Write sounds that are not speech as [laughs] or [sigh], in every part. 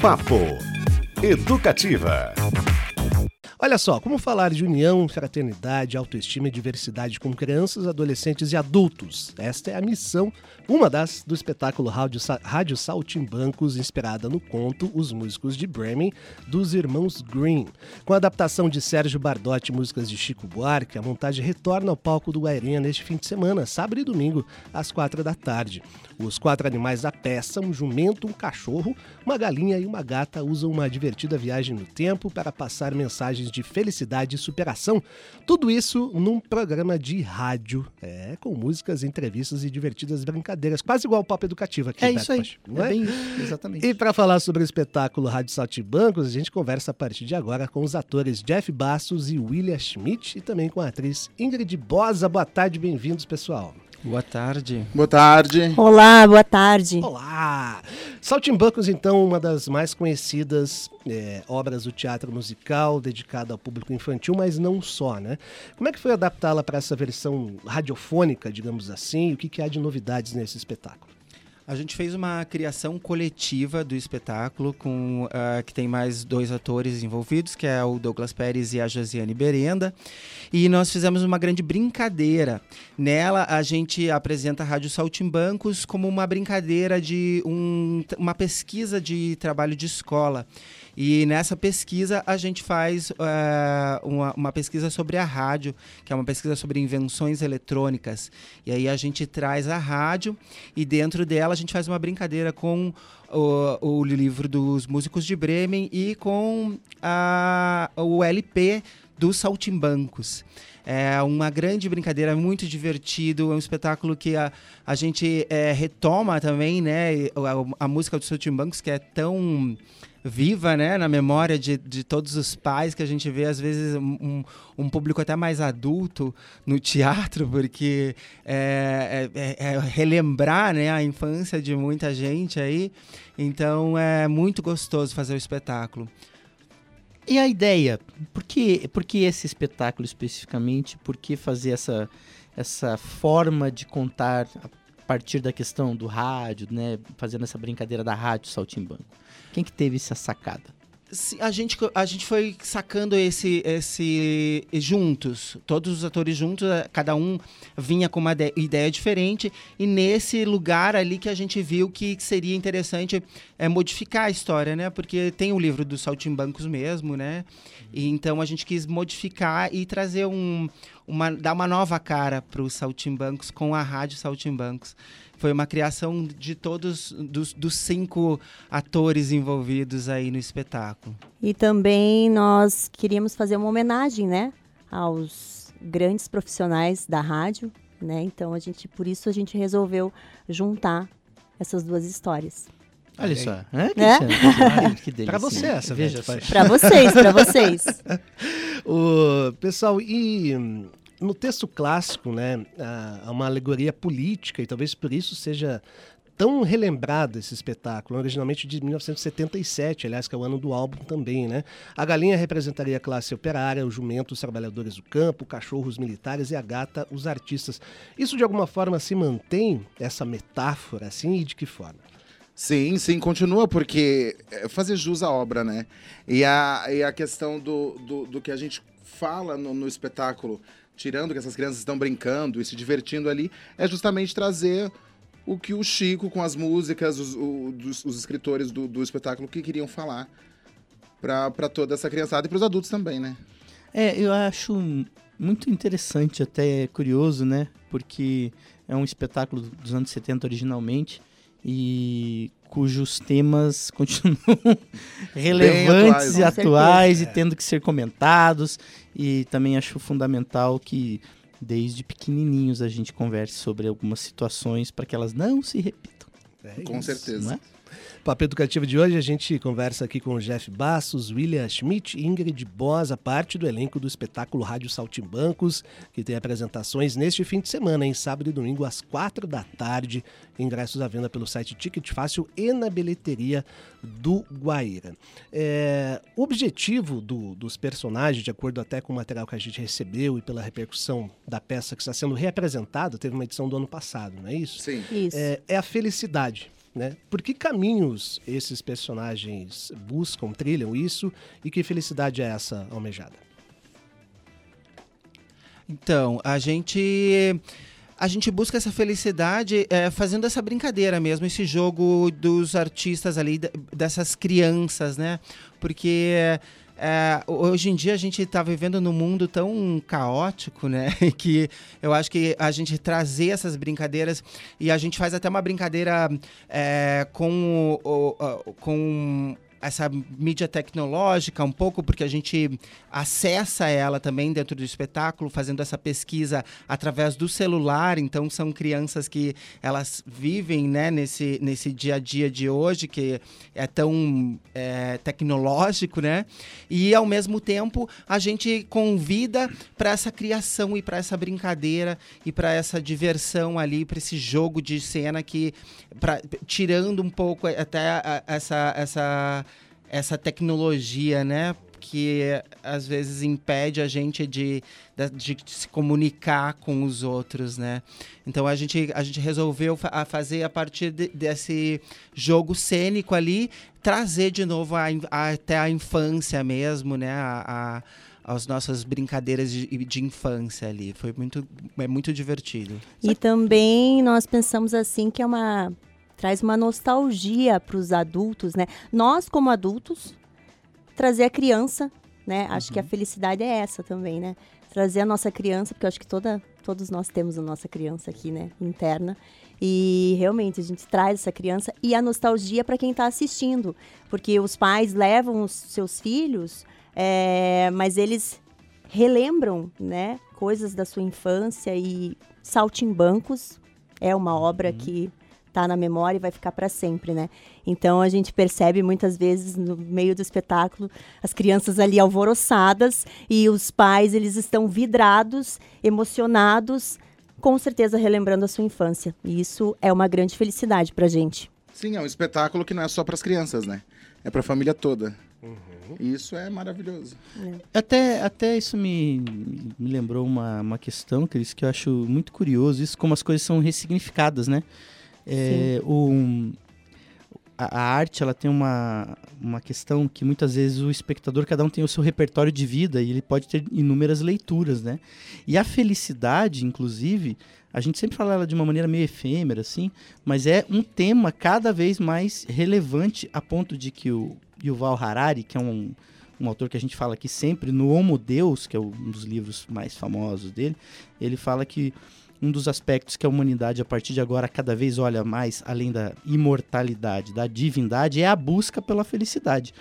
Papo Educativa. Olha só, como falar de união, fraternidade, autoestima e diversidade com crianças, adolescentes e adultos? Esta é a missão, uma das, do espetáculo Rádio, Rádio Saltimbancos, inspirada no conto Os Músicos de Bremen, dos irmãos Green. Com a adaptação de Sérgio Bardotti músicas de Chico Buarque, a montagem retorna ao palco do Guairinha neste fim de semana, sábado e domingo, às quatro da tarde. Os quatro animais da peça, um jumento, um cachorro, uma galinha e uma gata, usam uma divertida viagem no tempo para passar mensagens de felicidade e superação. Tudo isso num programa de rádio, é, com músicas, entrevistas e divertidas brincadeiras, quase igual ao Pop Educativo aqui. É isso aí, é, é bem isso, exatamente. E para falar sobre o espetáculo Rádio Saltibancos, a gente conversa a partir de agora com os atores Jeff Bastos e William Schmidt e também com a atriz Ingrid Bosa. Boa tarde, bem-vindos, pessoal. Boa tarde. Boa tarde. Olá, boa tarde. Olá. Saltimbancos, então, uma das mais conhecidas é, obras do teatro musical dedicada ao público infantil, mas não só, né? Como é que foi adaptá-la para essa versão radiofônica, digamos assim? E o que, que há de novidades nesse espetáculo? A gente fez uma criação coletiva do espetáculo, com uh, que tem mais dois atores envolvidos, que é o Douglas Pérez e a Josiane Berenda. E nós fizemos uma grande brincadeira. Nela, a gente apresenta a Rádio Saltimbancos como uma brincadeira de um, uma pesquisa de trabalho de escola. E nessa pesquisa a gente faz uh, uma, uma, pesquisa sobre a rádio, que é uma pesquisa sobre invenções eletrônicas. E aí a gente traz a rádio e dentro dela a gente faz uma brincadeira com o, o livro dos músicos de Bremen e com a, o LP dos Saltimbancos. É uma grande brincadeira, muito divertido. É um espetáculo que a, a gente é, retoma também, né? A, a música dos Saltimbancos, que é tão viva, né, na memória de, de todos os pais que a gente vê, às vezes, um, um público até mais adulto no teatro, porque é, é, é, é relembrar né, a infância de muita gente aí. Então é muito gostoso fazer o espetáculo. E a ideia? Por que, por que esse espetáculo especificamente? Por que fazer essa, essa forma de contar a partir da questão do rádio, né? Fazendo essa brincadeira da rádio Saltimbanco? Quem que teve essa sacada? a gente, a gente foi sacando esse, esse juntos, todos os atores juntos, eh, cada um vinha com uma ideia diferente, e nesse lugar ali que a gente viu que seria interessante é, modificar a história, né? Porque tem o livro dos Saltimbancos mesmo, né? E então a gente quis modificar e trazer um, uma, dar uma nova cara para os Saltimbancos com a rádio Saltimbancos. Foi uma criação de todos, dos, dos cinco atores envolvidos aí no espetáculo. E também nós queríamos fazer uma homenagem, né, aos grandes profissionais da rádio, né? Então a gente, por isso a gente resolveu juntar essas duas histórias. Olha só, é? Que, é? que delícia. Para você essa, veja. Para vocês, para vocês. [laughs] o pessoal e no texto clássico, né, há uma alegoria política e talvez por isso seja tão relembrado esse espetáculo, originalmente de 1977, aliás, que é o ano do álbum também, né? A galinha representaria a classe operária, o jumento os trabalhadores do campo, o cachorro os militares e a gata os artistas. Isso de alguma forma se mantém essa metáfora assim e de que forma? Sim, sim, continua, porque é fazer jus à obra, né? E a, e a questão do, do, do que a gente fala no, no espetáculo tirando que essas crianças estão brincando e se divertindo ali, é justamente trazer o que o Chico, com as músicas, os, os, os escritores do, do, espetáculo que queriam falar para toda essa criançada e para os adultos também, né? É, eu acho muito interessante, até curioso, né? Porque é um espetáculo dos anos 70 originalmente e cujos temas [laughs] continuam relevantes atuais, e atuais e tendo que ser comentados. E também acho fundamental que desde pequenininhos a gente converse sobre algumas situações para que elas não se repitam. É Com isso, certeza. É? Papo Educativo de hoje, a gente conversa aqui com o Jeff Bastos, William Schmidt e Ingrid Bosa, parte do elenco do espetáculo Rádio Saltimbancos, que tem apresentações neste fim de semana, em sábado e domingo, às quatro da tarde. Ingressos à venda pelo site Ticket Fácil e na bilheteria do Guaíra. É, o objetivo do, dos personagens, de acordo até com o material que a gente recebeu e pela repercussão da peça que está sendo reapresentada, teve uma edição do ano passado, não é isso? Sim. Isso. É, é a felicidade né? Por que caminhos esses personagens buscam, trilham isso e que felicidade é essa almejada? Então, a gente a gente busca essa felicidade é, fazendo essa brincadeira mesmo, esse jogo dos artistas ali, dessas crianças, né? Porque é, hoje em dia a gente está vivendo num mundo tão caótico, né? [laughs] Que eu acho que a gente trazer essas brincadeiras e a gente faz até uma brincadeira é, com, o, o, com essa mídia tecnológica um pouco, porque a gente acessa ela também dentro do espetáculo, fazendo essa pesquisa através do celular. Então, são crianças que elas vivem né, nesse, nesse dia a dia de hoje, que é tão é, tecnológico, né? E, ao mesmo tempo, a gente convida para essa criação e para essa brincadeira e para essa diversão ali, para esse jogo de cena que, pra, tirando um pouco até essa, essa essa tecnologia, né? Que às vezes impede a gente de, de, de, se comunicar com os outros, né? Então a gente, a gente resolveu fa fazer a partir de, desse jogo cênico ali, trazer de novo a, a, até a infância mesmo, né? A, as nossas brincadeiras de, de, infância ali. Foi muito, é muito divertido. E também nós pensamos assim que é uma traz uma nostalgia para os adultos, né? Nós, como adultos, trazer a criança, né? Acho que a uhum. felicidade é essa também, né? Trazer a nossa criança, porque eu acho que toda, todos nós temos a nossa criança aqui, né? Interna. E realmente a gente traz essa criança e a nostalgia para quem está assistindo. Porque os pais levam os seus filhos, é, mas eles relembram, né? Coisas da sua infância e Saltimbancos é uma obra uhum. que tá na memória e vai ficar para sempre, né? Então a gente percebe muitas vezes no meio do espetáculo as crianças ali alvoroçadas e os pais eles estão vidrados, emocionados, com certeza relembrando a sua infância. E isso é uma grande felicidade pra gente. Sim, é um espetáculo que não é só para as crianças, né? É para a família toda. Uhum. Isso é maravilhoso. É. Até, até isso me, me lembrou uma, uma questão, Cris, que eu acho muito curioso, isso como as coisas são ressignificadas, né? É, o, a, a, arte ela tem uma, uma questão que muitas vezes o espectador, cada um tem o seu repertório de vida e ele pode ter inúmeras leituras, né? E a felicidade, inclusive, a gente sempre fala ela de uma maneira meio efêmera, assim, mas é um tema cada vez mais relevante a ponto de que o Yuval Harari, que é um, um autor que a gente fala aqui sempre, no Homo Deus, que é um dos livros mais famosos dele, ele fala que um dos aspectos que a humanidade, a partir de agora, cada vez olha mais, além da imortalidade, da divindade, é a busca pela felicidade.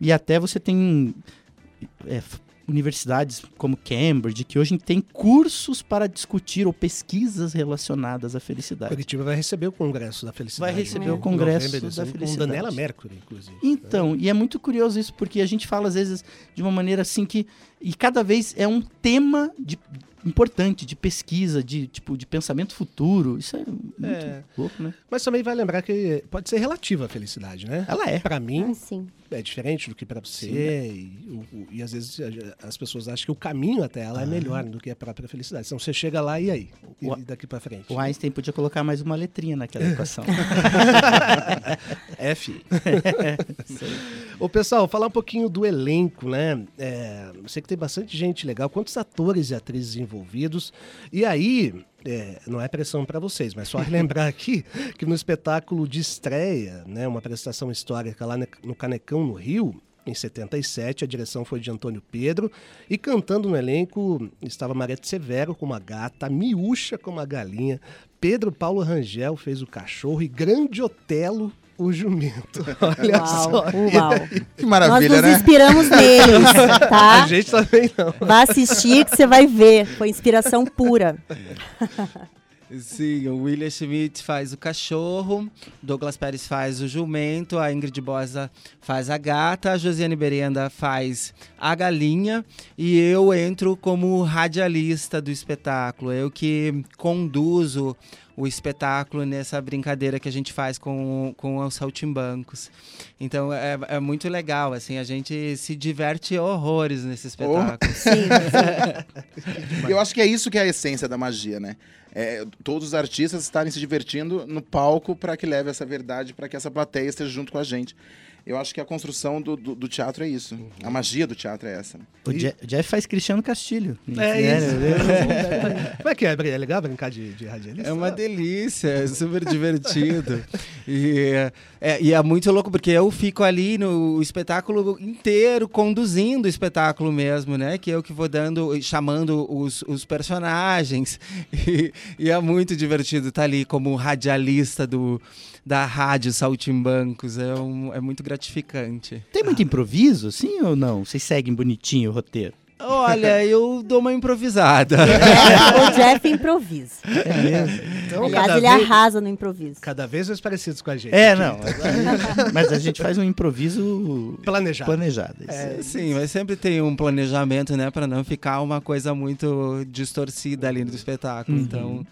E até você tem é, universidades como Cambridge, que hoje tem cursos para discutir ou pesquisas relacionadas à felicidade. Curitiba vai receber o Congresso da Felicidade. Vai receber é. o Congresso da Felicidade. Com Daniela Mercury, inclusive. Então, e é muito curioso isso, porque a gente fala às vezes de uma maneira assim que... E cada vez é um tema de, importante de pesquisa, de tipo de pensamento futuro. Isso é muito é. louco, né? Mas também vai lembrar que pode ser relativa a felicidade, né? Ela é. Para mim, ah, é diferente do que para você. Sim, é. e, o, e, às vezes as pessoas acham que o caminho até ela é ah. é melhor do que a própria felicidade. Então você chega lá e aí? E o, daqui para frente? O Einstein podia colocar mais uma letrinha naquela [laughs] equação. [laughs] [laughs] F. Ô, pessoal, falar um pouquinho do elenco, né? É, sei que tem bastante gente legal. Quantos atores e atrizes envolvidos? E aí, é, não é pressão para vocês, mas só [laughs] lembrar aqui que no espetáculo de estreia, né, uma prestação histórica lá no Canecão, no Rio, em 77, a direção foi de Antônio Pedro e cantando no elenco estava Marete Severo com uma gata, Miúcha com uma galinha, Pedro Paulo Rangel fez o cachorro e Grande Otelo o jumento. [laughs] Olha uau, só. Uau. Que maravilha, Nós nos né? inspiramos neles, [laughs] tá? A gente também não. Vá assistir que você vai ver. Foi inspiração pura. [laughs] Sim, o William Schmidt faz o cachorro, Douglas Pérez faz o jumento, a Ingrid Bosa faz a gata, a Josiane Berenda faz a galinha e eu entro como radialista do espetáculo. Eu que conduzo o espetáculo nessa brincadeira que a gente faz com, com os saltimbancos. Então é, é muito legal, assim, a gente se diverte horrores nesse espetáculo. Sim, [laughs] [laughs] Eu acho que é isso que é a essência da magia, né? É, todos os artistas estarem se divertindo no palco para que leve essa verdade, para que essa plateia esteja junto com a gente. Eu acho que a construção do, do, do teatro é isso. A magia do teatro é essa. né? O Je- o Jeff faz Cristiano Castilho. É Né? isso. [laughs] Como é que é? É legal brincar de, de radialista? É uma delícia, é super divertido. E é, e é muito louco, porque eu fico ali no espetáculo inteiro, conduzindo o espetáculo mesmo, né? Que eu que vou dando, chamando os, os personagens. E, e é muito divertido estar ali como radialista do, da rádio Saltimbancos. É, um, é muito gratificante. Tem muito improviso, sim ou não? Vocês seguem bonitinho o roteiro? Olha, [laughs] eu dou uma improvisada. o Jeff improvisa. É mesmo? Então, Aliás, ele vez, arrasa no improviso. cada vez mais parecidos com a gente. É, não. [laughs] Mas a gente faz um improviso Planejado. planejado. isso. É, sim, mas sempre tem um planejamento, né, Pra não ficar uma coisa muito distorcida ali no espetáculo. Uhum. Então,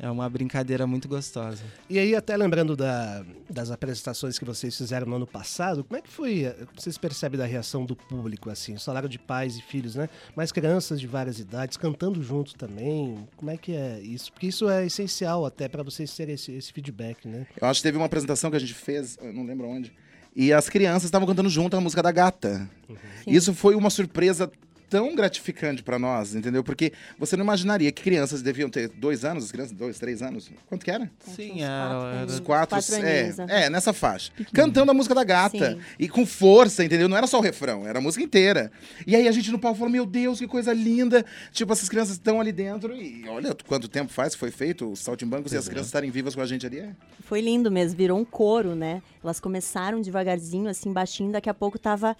é uma brincadeira muito gostosa. E aí, até lembrando da- das apresentações que vocês fizeram no ano passado, como é que foi? eh, Vocês percebem da reação do público, assim, o salário de pais e filhos, né? Mas crianças de várias idades cantando junto também. Como é que é isso? Porque isso é essencial até para vocês terem esse, esse feedback, né? Eu acho que teve uma apresentação que a gente fez, eu não lembro onde, e as crianças estavam cantando junto a música da gata. Sim. Isso foi uma surpresa tão gratificante pra nós, entendeu? Porque você não imaginaria que crianças deviam ter dois anos, as crianças, dois, três anos. Quanto que era? Sim, uns era- quatro era- anos. Os quatro, Quatro é, né? é, nessa faixa. Cantando a música da gata. Sim. E com força, entendeu? Não era só o refrão, era a música inteira. E aí a gente no palco falou, meu Deus, que coisa linda. Tipo, essas crianças estão ali dentro e olha quanto tempo faz que foi feito os saltimbancos e as crianças estarem vivas com a gente ali. É. Foi lindo mesmo, virou um coro, né? Elas começaram devagarzinho, assim, baixinho, daqui a pouco tava.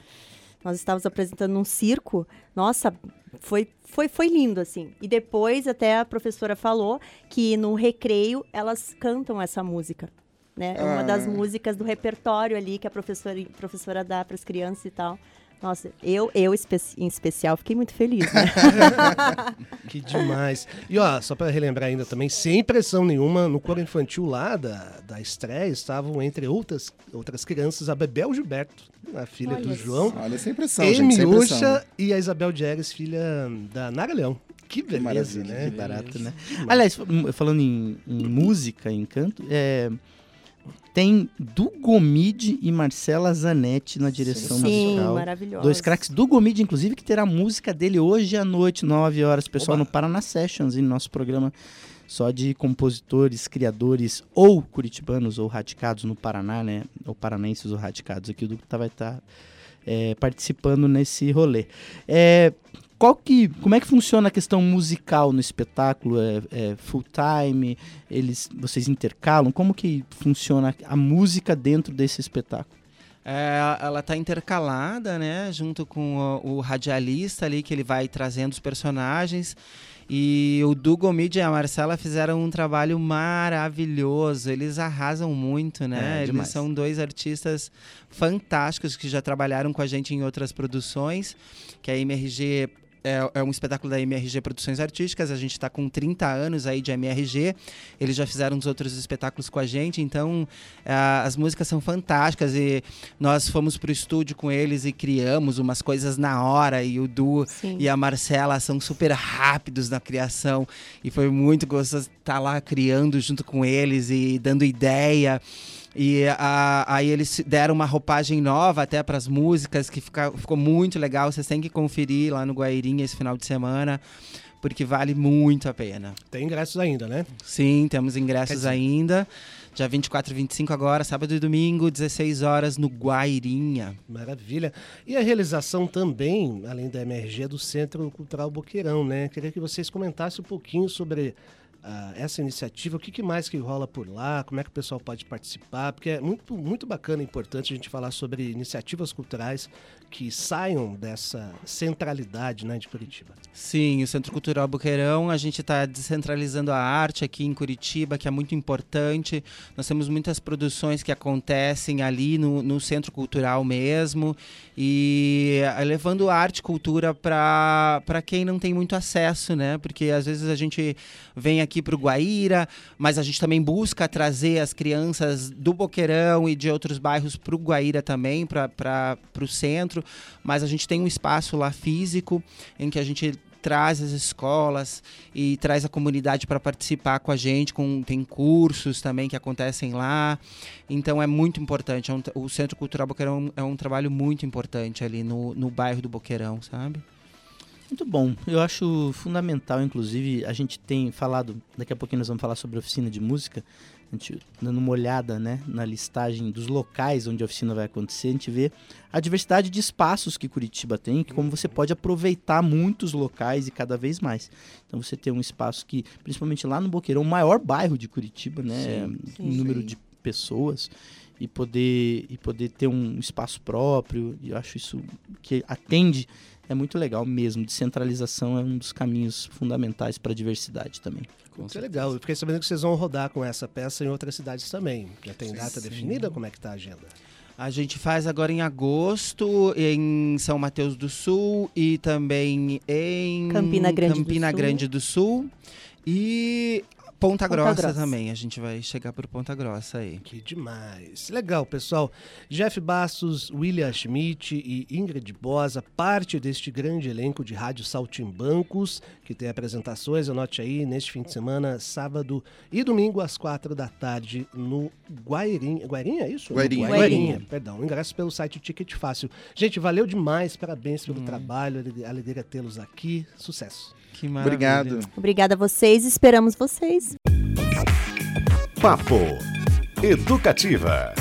Nós estávamos apresentando um circo. Nossa, foi, foi, foi lindo, assim. E depois até a professora falou que no recreio elas cantam essa música. Né? É uma das Ah. músicas do repertório ali que a professora, professora dá para as crianças e tal. Nossa, eu, eu espe- em especial fiquei muito feliz, né? [laughs] Que demais. E ó, só para relembrar ainda também, sem pressão nenhuma, no coro infantil lá da, da estreia estavam, entre outras, outras crianças, a Bebel Gilberto, a filha Olha do só. João, Olha, sem pressão, gente, sem pressão. e a Isabel Diegues, filha da Nara Leão. Que beleza, maravilha, né? Que barato, né? Aliás, m- falando em, em música, em canto, é, tem Dugomid e Marcela Zanetti na direção Sim, musical. maravilhosa. Dois craques. Dugomid, inclusive, que terá a música dele hoje à noite, 9 horas. Pessoal Oba. no Paraná Sessions, em nosso programa só de compositores, criadores ou curitibanos ou radicados no Paraná, né? Ou paranenses ou radicados aqui. O Duque tá- vai estar participando nesse rolê. É, qual que, como é que funciona a questão musical no espetáculo? É, é full time? Eles, vocês intercalam? Como que funciona a música dentro desse espetáculo? É, ela tá intercalada, né, junto com o, o radialista ali, que ele vai trazendo os personagens. E o Dugomid e a Marcela fizeram um trabalho maravilhoso. Eles arrasam muito, né? É, Eles demais. são dois artistas fantásticos que já trabalharam com a gente em outras produções, que a MRG é, é um espetáculo da MRG Produções Artísticas. A gente está com 30 anos aí de MRG. Eles já fizeram uns outros espetáculos com a gente, então ah, as músicas são fantásticas e nós fomos pro estúdio com eles e criamos umas coisas na hora e o Du Sim. e a Marcela são super rápidos na criação e foi muito gostoso estar lá criando junto com eles e dando ideia. E a- aí eles deram uma roupagem nova até para as músicas, que fica- ficou muito legal. Vocês têm que conferir lá no Guairinha esse final de semana, porque vale muito a pena. Tem ingressos ainda, né? Sim, temos ingressos ainda. Dia 24 e 25 agora, sábado e domingo, 16 horas no Guairinha. Maravilha. E a realização também, além da MRG, do Centro Cultural Boqueirão, né? Queria que vocês comentassem um pouquinho sobre ah, essa iniciativa, o que, que mais que rola por lá, como é que o pessoal pode participar, porque é muito, muito bacana e importante a gente falar sobre iniciativas culturais que saiam dessa centralidade né, de Curitiba. Sim, o Centro Cultural Boqueirão, a gente está descentralizando a arte aqui em Curitiba, que é muito importante. Nós temos muitas produções que acontecem ali no, no Centro Cultural mesmo, e eh, levando arte e cultura para quem não tem muito acesso, né? Porque às vezes a gente vem aqui para o Guaíra, mas a gente também busca trazer as crianças do Boqueirão e de outros bairros para o Guaíra também, para o centro. Mas a gente tem um espaço lá físico em que a gente traz as escolas e traz a comunidade para participar com a gente, com, tem cursos também que acontecem lá. Então é muito importante. É um, o Centro Cultural Boqueirão é um trabalho muito importante ali no, no bairro do Boqueirão, sabe? Muito bom. Eu acho fundamental, inclusive, a gente tem falado, daqui a pouquinho nós vamos falar sobre a oficina de música, a gente dando uma olhada né, na listagem dos locais onde a oficina vai acontecer, a gente vê a diversidade de espaços que Curitiba tem, que como você pode aproveitar muitos locais e cada vez mais. Então você tem um espaço que, principalmente lá no Boqueirão, o maior bairro de Curitiba, né? Sim, sim, número sim. de pessoas e poder e poder ter um espaço próprio, eu acho isso que atende é muito legal mesmo. Descentralização é um dos caminhos fundamentais para a diversidade também. Muito é legal. Eu fiquei sabendo que vocês vão rodar com essa peça em outras cidades também. Já tem data Sim. definida? Como é que está a agenda? A gente faz agora em agosto em São Mateus do Sul e também em Campina Grande, Campina do, Grande Sul. do Sul. E Ponta, Ponta Grossa, Grossa, também, a gente vai chegar por Ponta Grossa aí. Que demais. Legal, pessoal. Jeff Bastos, William Schmidt e Ingrid Bosa, parte deste grande elenco de Rádio Saltimbancos, que tem apresentações, anote aí, neste fim de semana, sábado e domingo, às quatro da tarde, no Guairinha. Guairinha, é isso? Guairinha. Guairinha. Perdão, ingresso pelo site Ticket Fácil. Gente, valeu demais, parabéns pelo hum. trabalho, alegria tê-los aqui. Sucesso. Que maravilha. Obrigado. Obrigada a vocês, esperamos vocês. Papo Educativa.